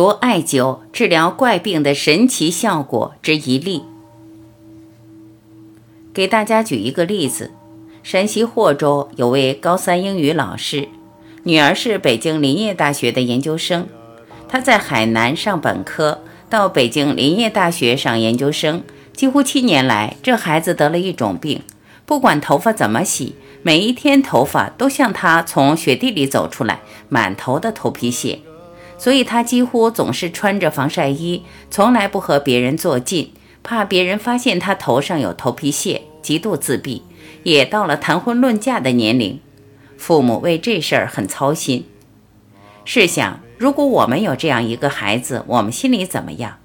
着艾灸治疗怪病的神奇效果之一例。给大家举一个例子：山西霍州有位高三英语老师，女儿是北京林业大学的研究生。他在海南上本科，到北京林业大学上研究生，几乎七年来，这孩子得了一种病，不管头发怎么洗，每一天头发都像他从雪地里走出来，满头的头皮屑。所以他几乎总是穿着防晒衣，从来不和别人坐近。怕别人发现他头上有头皮屑，极度自闭，也到了谈婚论嫁的年龄。父母为这事儿很操心。试想，如果我们有这样一个孩子，我们心里怎么样？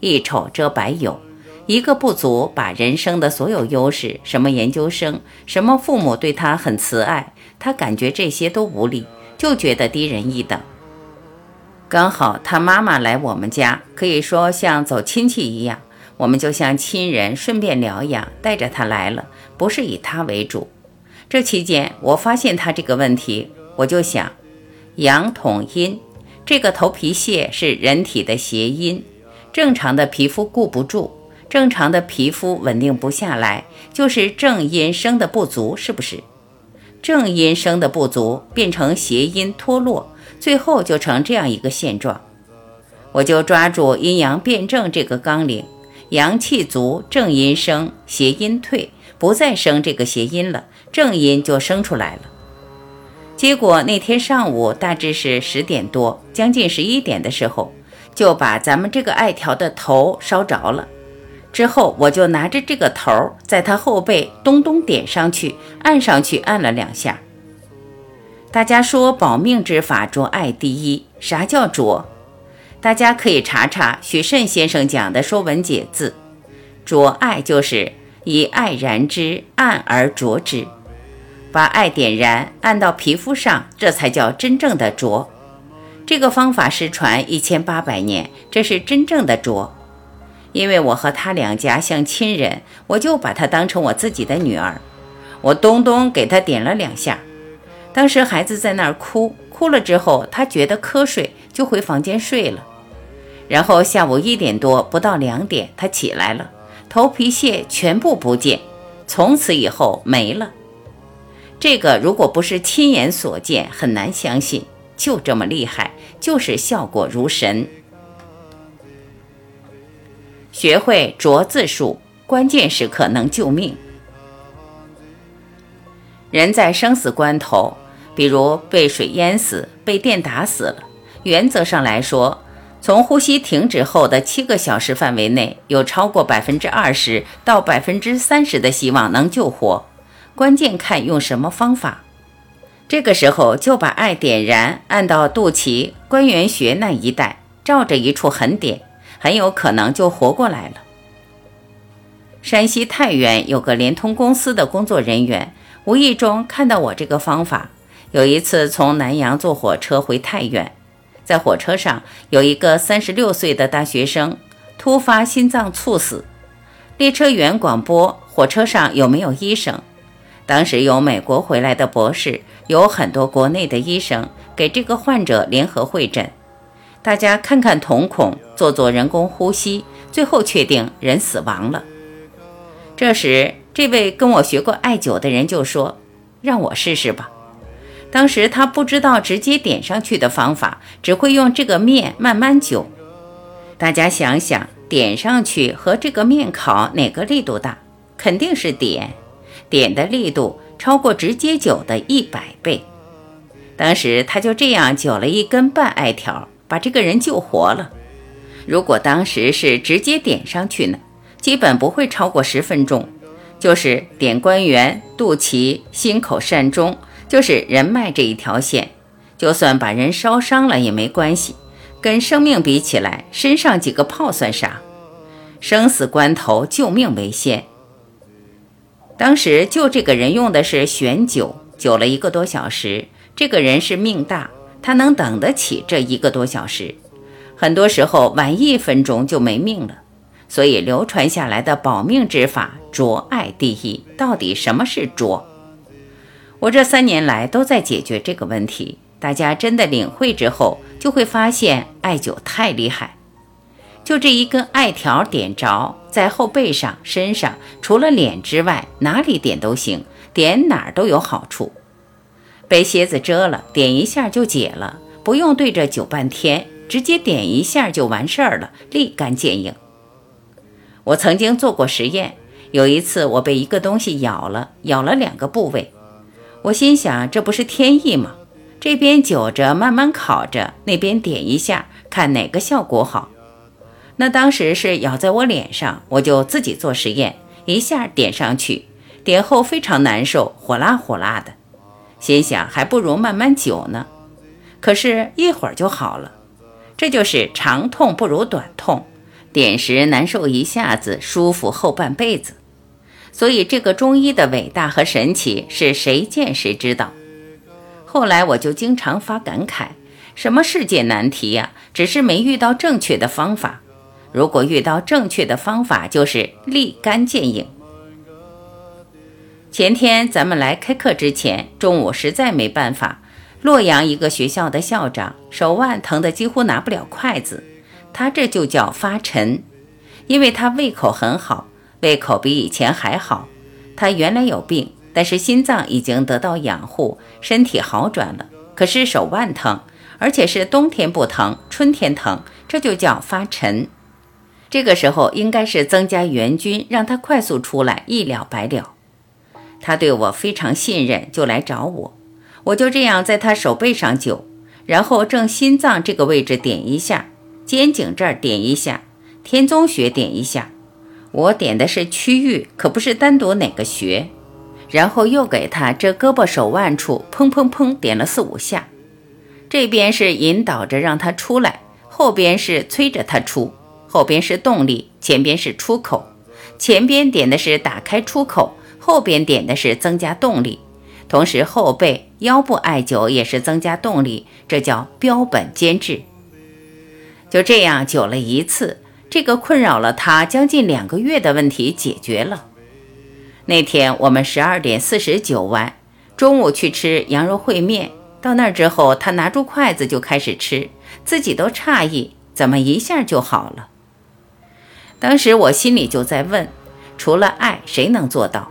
一丑遮百有，一个不足把人生的所有优势，什么研究生，什么父母对他很慈爱，他感觉这些都无力，就觉得低人一等。刚好他妈妈来我们家，可以说像走亲戚一样。我们就像亲人，顺便疗养，带着他来了，不是以他为主。这期间，我发现他这个问题，我就想，阳统阴，这个头皮屑是人体的邪阴，正常的皮肤固不住，正常的皮肤稳定不下来，就是正阴生的不足，是不是？正阴生的不足变成邪阴脱落，最后就成这样一个现状。我就抓住阴阳辩证这个纲领。阳气足，正阴生，邪阴退，不再生这个邪阴了，正阴就生出来了。结果那天上午大致是十点多，将近十一点的时候，就把咱们这个艾条的头烧着了。之后我就拿着这个头，在他后背咚咚点上去，按上去按了两下。大家说保命之法，着爱第一。啥叫着？大家可以查查许慎先生讲的《说文解字》，着爱就是以爱燃之，按而着之，把爱点燃，按到皮肤上，这才叫真正的着。这个方法失传一千八百年，这是真正的着。因为我和他两家像亲人，我就把他当成我自己的女儿。我咚咚给他点了两下，当时孩子在那儿哭，哭了之后，他觉得瞌睡，就回房间睡了。然后下午一点多不到两点，他起来了，头皮屑全部不见，从此以后没了。这个如果不是亲眼所见，很难相信，就这么厉害，就是效果如神。学会着字术，关键时刻能救命。人在生死关头，比如被水淹死、被电打死了，原则上来说。从呼吸停止后的七个小时范围内，有超过百分之二十到百分之三十的希望能救活，关键看用什么方法。这个时候就把艾点燃，按到肚脐关元穴那一带，照着一处痕点，很有可能就活过来了。山西太原有个联通公司的工作人员，无意中看到我这个方法，有一次从南阳坐火车回太原。在火车上，有一个三十六岁的大学生突发心脏猝死。列车员广播：火车上有没有医生？当时有美国回来的博士，有很多国内的医生给这个患者联合会诊。大家看看瞳孔，做做人工呼吸，最后确定人死亡了。这时，这位跟我学过艾灸的人就说：“让我试试吧。”当时他不知道直接点上去的方法，只会用这个面慢慢灸。大家想想，点上去和这个面烤哪个力度大？肯定是点，点的力度超过直接灸的一百倍。当时他就这样灸了一根半艾条，把这个人救活了。如果当时是直接点上去呢，基本不会超过十分钟，就是点关元、肚脐、心口、膻中。就是人脉这一条线，就算把人烧伤了也没关系，跟生命比起来，身上几个泡算啥？生死关头，救命为先。当时救这个人用的是悬灸，灸了一个多小时。这个人是命大，他能等得起这一个多小时。很多时候晚一分钟就没命了。所以流传下来的保命之法，着爱第一。到底什么是着？我这三年来都在解决这个问题，大家真的领会之后，就会发现艾灸太厉害。就这一根艾条点着在后背上、身上，除了脸之外，哪里点都行，点哪儿都有好处。被蝎子蛰了，点一下就解了，不用对着灸半天，直接点一下就完事儿了，立竿见影。我曾经做过实验，有一次我被一个东西咬了，咬了两个部位。我心想，这不是天意吗？这边灸着，慢慢烤着，那边点一下，看哪个效果好。那当时是咬在我脸上，我就自己做实验，一下点上去，点后非常难受，火辣火辣的。心想还不如慢慢灸呢，可是一会儿就好了。这就是长痛不如短痛，点时难受一下子，舒服后半辈子。所以这个中医的伟大和神奇是谁见谁知道。后来我就经常发感慨：什么世界难题呀，只是没遇到正确的方法。如果遇到正确的方法，就是立竿见影。前天咱们来开课之前，中午实在没办法。洛阳一个学校的校长手腕疼得几乎拿不了筷子，他这就叫发沉，因为他胃口很好，胃口比以前还好。他原来有病，但是心脏已经得到养护，身体好转了。可是手腕疼，而且是冬天不疼，春天疼，这就叫发沉。这个时候应该是增加援军，让他快速出来，一了百了。他对我非常信任，就来找我。我就这样在他手背上灸，然后正心脏这个位置点一下，肩颈这儿点一下，天宗穴点一下。我点的是区域，可不是单独哪个穴。然后又给他这胳膊手腕处砰砰砰点了四五下。这边是引导着让他出来，后边是催着他出，后边是动力，前边是出口。前边点的是打开出口。后边点的是增加动力，同时后背、腰部艾灸也是增加动力，这叫标本兼治。就这样灸了一次，这个困扰了他将近两个月的问题解决了。那天我们十二点四十九完，中午去吃羊肉烩面，到那儿之后，他拿住筷子就开始吃，自己都诧异，怎么一下就好了？当时我心里就在问：除了爱，谁能做到？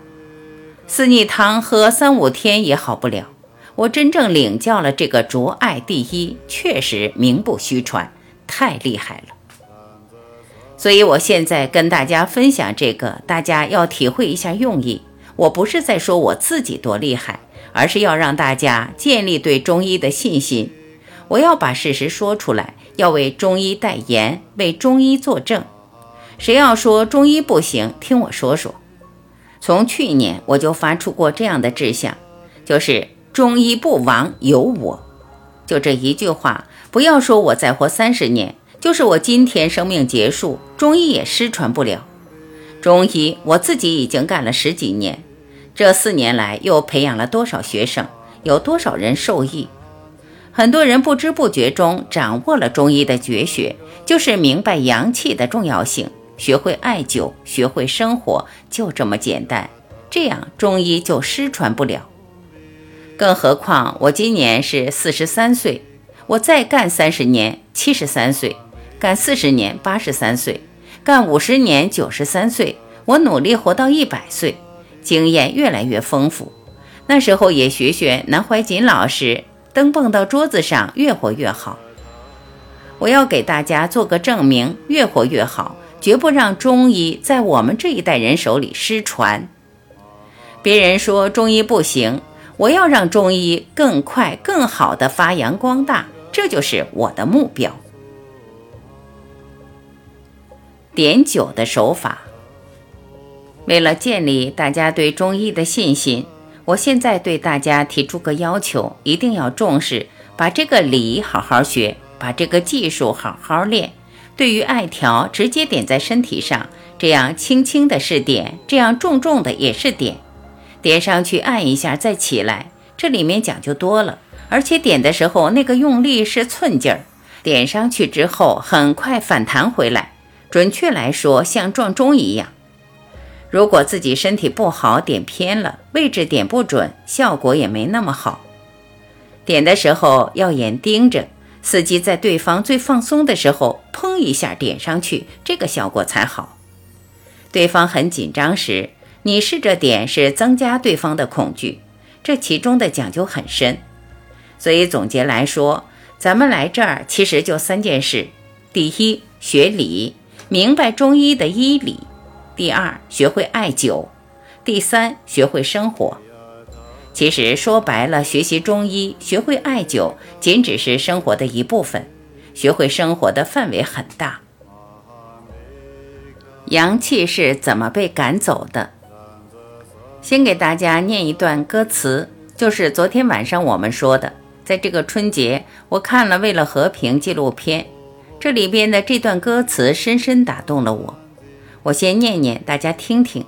四逆汤喝三五天也好不了，我真正领教了这个卓爱第一，确实名不虚传，太厉害了。所以我现在跟大家分享这个，大家要体会一下用意。我不是在说我自己多厉害，而是要让大家建立对中医的信心。我要把事实说出来，要为中医代言，为中医作证。谁要说中医不行，听我说说。从去年我就发出过这样的志向，就是中医不亡有我，就这一句话。不要说我再活三十年，就是我今天生命结束，中医也失传不了。中医我自己已经干了十几年，这四年来又培养了多少学生，有多少人受益？很多人不知不觉中掌握了中医的绝学，就是明白阳气的重要性。学会艾灸，学会生活，就这么简单。这样中医就失传不了。更何况我今年是四十三岁，我再干三十年，七十三岁；干四十年，八十三岁；干五十年，九十三岁。我努力活到一百岁，经验越来越丰富。那时候也学学南怀瑾老师，灯蹦到桌子上，越活越好。我要给大家做个证明，越活越好。绝不让中医在我们这一代人手里失传。别人说中医不行，我要让中医更快、更好的发扬光大，这就是我的目标。点灸的手法，为了建立大家对中医的信心，我现在对大家提出个要求：一定要重视，把这个理好好学，把这个技术好好练。对于艾条，直接点在身体上，这样轻轻的是点，这样重重的也是点。点上去按一下再起来，这里面讲究多了。而且点的时候那个用力是寸劲儿，点上去之后很快反弹回来。准确来说，像撞钟一样。如果自己身体不好，点偏了位置，点不准，效果也没那么好。点的时候要眼盯着，伺机在对方最放松的时候，砰一下点上去，这个效果才好。对方很紧张时，你试着点是增加对方的恐惧，这其中的讲究很深。所以总结来说，咱们来这儿其实就三件事：第一，学理，明白中医的医理；第二，学会艾灸；第三，学会生活。其实说白了，学习中医、学会艾灸，仅只是生活的一部分，学会生活的范围很大。阳气是怎么被赶走的？先给大家念一段歌词，就是昨天晚上我们说的。在这个春节，我看了《为了和平》纪录片，这里边的这段歌词深深打动了我。我先念念，大家听听。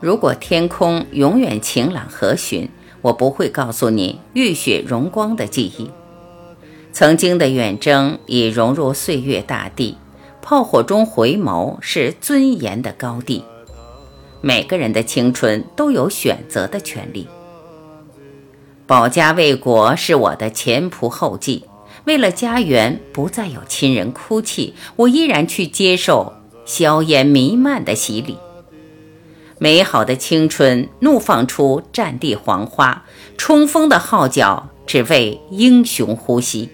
如果天空永远晴朗和煦，我不会告诉你浴血荣光的记忆。曾经的远征已融入岁月大地。炮火中回眸是尊严的高地。每个人的青春都有选择的权利。保家卫国是我的前仆后继。为了家园不再有亲人哭泣，我依然去接受硝烟弥漫的洗礼。美好的青春怒放出战地黄花，冲锋的号角只为英雄呼吸。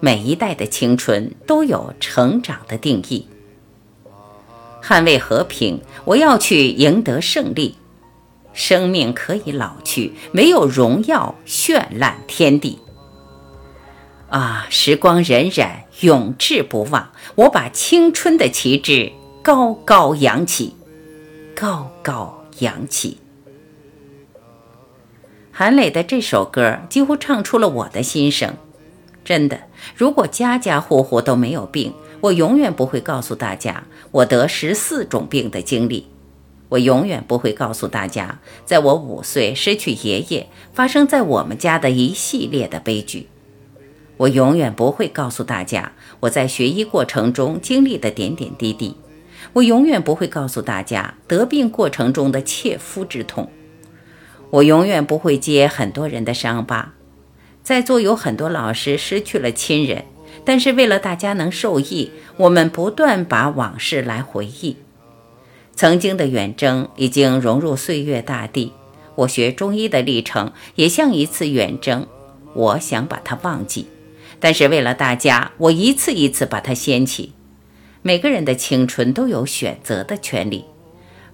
每一代的青春都有成长的定义。捍卫和平，我要去赢得胜利。生命可以老去，没有荣耀绚烂天地。啊，时光荏苒，永志不忘。我把青春的旗帜高高扬起，高高扬起。韩磊的这首歌几乎唱出了我的心声。真的，如果家家户户都没有病，我永远不会告诉大家我得十四种病的经历。我永远不会告诉大家，在我五岁失去爷爷，发生在我们家的一系列的悲剧。我永远不会告诉大家我在学医过程中经历的点点滴滴。我永远不会告诉大家得病过程中的切肤之痛。我永远不会揭很多人的伤疤。在座有很多老师失去了亲人，但是为了大家能受益，我们不断把往事来回忆。曾经的远征已经融入岁月大地，我学中医的历程也像一次远征。我想把它忘记，但是为了大家，我一次一次把它掀起。每个人的青春都有选择的权利，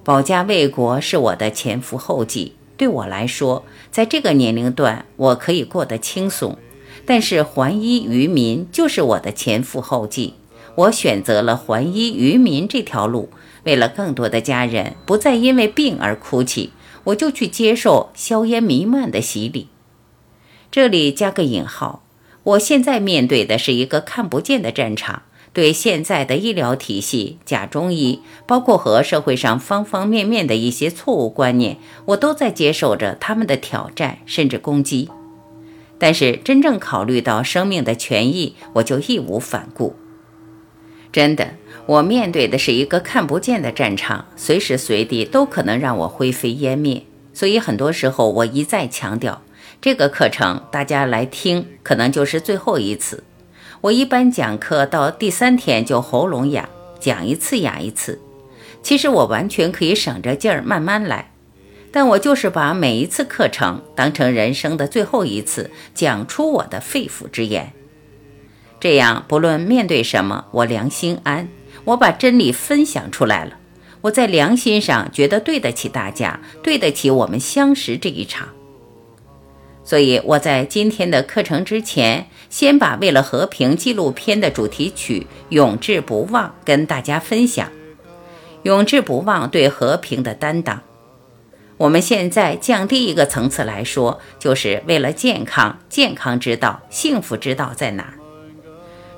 保家卫国是我的前赴后继。对我来说，在这个年龄段，我可以过得轻松，但是还医于民就是我的前赴后继。我选择了还医于民这条路，为了更多的家人不再因为病而哭泣，我就去接受硝烟弥漫的洗礼。这里加个引号，我现在面对的是一个看不见的战场。对现在的医疗体系、假中医，包括和社会上方方面面的一些错误观念，我都在接受着他们的挑战，甚至攻击。但是真正考虑到生命的权益，我就义无反顾。真的，我面对的是一个看不见的战场，随时随地都可能让我灰飞烟灭。所以很多时候，我一再强调，这个课程大家来听，可能就是最后一次。我一般讲课到第三天就喉咙哑，讲一次哑一次。其实我完全可以省着劲儿慢慢来，但我就是把每一次课程当成人生的最后一次，讲出我的肺腑之言。这样不论面对什么，我良心安。我把真理分享出来了，我在良心上觉得对得起大家，对得起我们相识这一场。所以我在今天的课程之前，先把《为了和平》纪录片的主题曲《永志不忘》跟大家分享。永志不忘对和平的担当。我们现在降低一个层次来说，就是为了健康，健康之道，幸福之道在哪儿？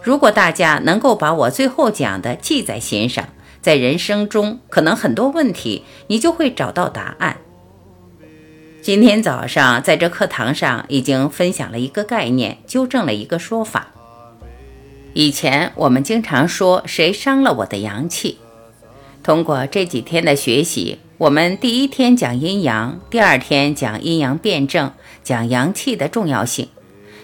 如果大家能够把我最后讲的记在心上，在人生中可能很多问题，你就会找到答案。今天早上在这课堂上已经分享了一个概念，纠正了一个说法。以前我们经常说谁伤了我的阳气，通过这几天的学习，我们第一天讲阴阳，第二天讲阴阳辩证，讲阳气的重要性。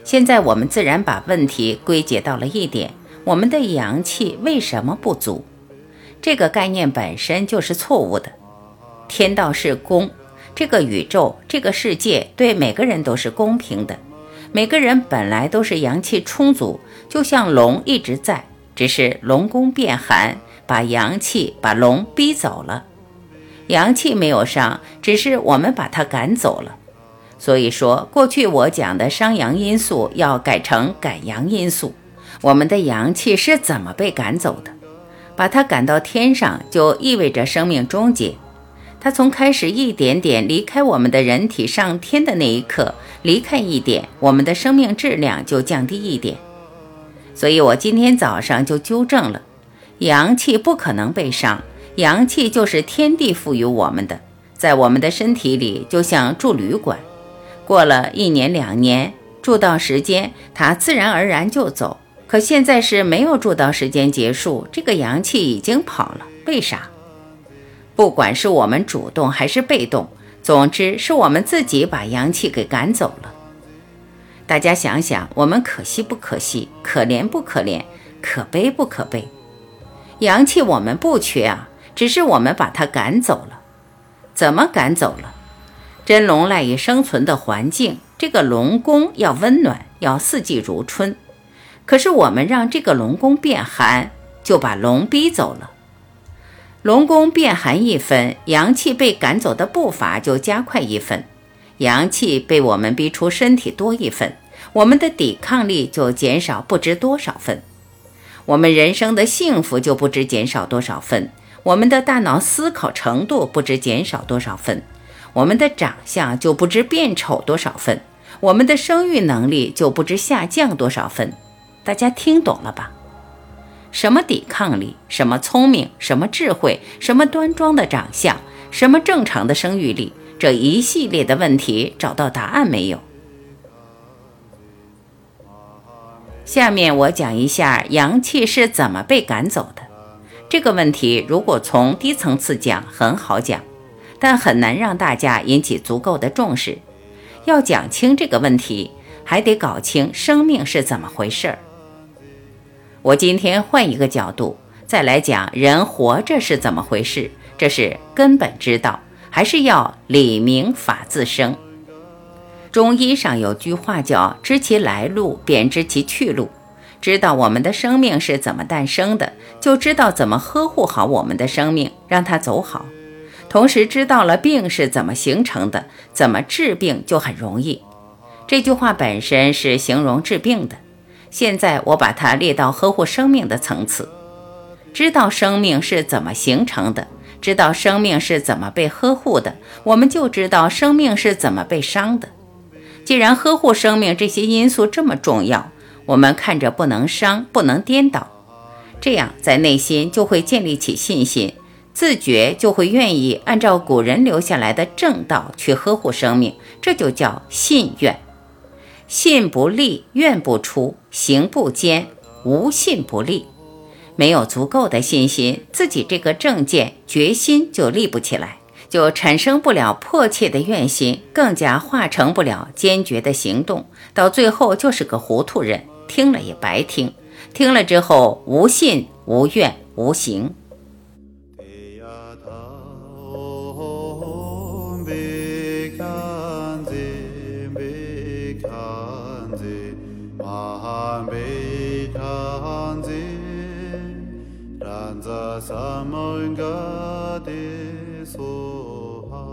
现在我们自然把问题归结到了一点：我们的阳气为什么不足？这个概念本身就是错误的。天道是公，这个宇宙、这个世界对每个人都是公平的。每个人本来都是阳气充足，就像龙一直在，只是龙宫变寒，把阳气、把龙逼走了。阳气没有伤，只是我们把它赶走了。所以说，过去我讲的伤阳因素要改成赶阳因素。我们的阳气是怎么被赶走的？把它赶到天上，就意味着生命终结。它从开始一点点离开我们的人体上天的那一刻，离开一点，我们的生命质量就降低一点。所以我今天早上就纠正了：阳气不可能被伤，阳气就是天地赋予我们的，在我们的身体里就像住旅馆，过了一年两年，住到时间，它自然而然就走。可现在是没有住到时间结束，这个阳气已经跑了，为啥？不管是我们主动还是被动，总之是我们自己把阳气给赶走了。大家想想，我们可惜不可惜？可怜不可怜？可悲不可悲？阳气我们不缺啊，只是我们把它赶走了。怎么赶走了？真龙赖以生存的环境，这个龙宫要温暖，要四季如春。可是我们让这个龙宫变寒，就把龙逼走了。龙宫变寒一分，阳气被赶走的步伐就加快一分；阳气被我们逼出身体多一分，我们的抵抗力就减少不知多少分，我们人生的幸福就不知减少多少分，我们的大脑思考程度不知减少多少分，我们的长相就不知变丑多少分，我们的生育能力就不知下降多少分。大家听懂了吧？什么抵抗力？什么聪明？什么智慧？什么端庄的长相？什么正常的生育力？这一系列的问题找到答案没有？下面我讲一下阳气是怎么被赶走的。这个问题如果从低层次讲很好讲，但很难让大家引起足够的重视。要讲清这个问题，还得搞清生命是怎么回事儿。我今天换一个角度再来讲人活着是怎么回事，这是根本之道，还是要理明法自生。中医上有句话叫“知其来路，便知其去路”。知道我们的生命是怎么诞生的，就知道怎么呵护好我们的生命，让它走好。同时知道了病是怎么形成的，怎么治病就很容易。这句话本身是形容治病的。现在我把它列到呵护生命的层次，知道生命是怎么形成的，知道生命是怎么被呵护的，我们就知道生命是怎么被伤的。既然呵护生命这些因素这么重要，我们看着不能伤，不能颠倒，这样在内心就会建立起信心，自觉就会愿意按照古人留下来的正道去呵护生命，这就叫信愿。信不立，愿不出，行不坚，无信不立。没有足够的信心，自己这个正见、决心就立不起来，就产生不了迫切的愿心，更加化成不了坚决的行动，到最后就是个糊涂人，听了也白听，听了之后无信、无怨、无行。Ambe tanzi ranza samanga de soha